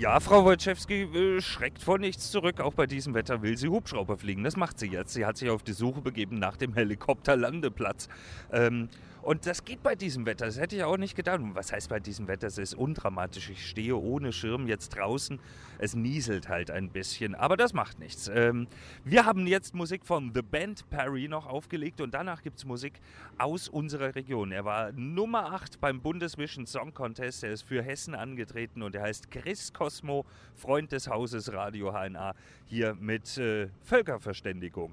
Ja, Frau Wojciechowski äh, schreckt vor nichts zurück. Auch bei diesem Wetter will sie Hubschrauber fliegen. Das macht sie jetzt. Sie hat sich auf die Suche begeben nach dem Helikopterlandeplatz. Ähm, und das geht bei diesem Wetter. Das hätte ich auch nicht gedacht. Was heißt bei diesem Wetter? Es ist undramatisch. Ich stehe ohne Schirm jetzt draußen. Es nieselt halt ein bisschen. Aber das macht nichts. Ähm, wir haben jetzt Musik von The Band Perry noch aufgelegt und danach gibt es Musik aus unserer Region. Er war Nummer 8 beim Bundesvision Song Contest. Er ist für Hessen angetreten und er heißt Chris Cosmo, Freund des Hauses Radio HNA, hier mit äh, Völkerverständigung.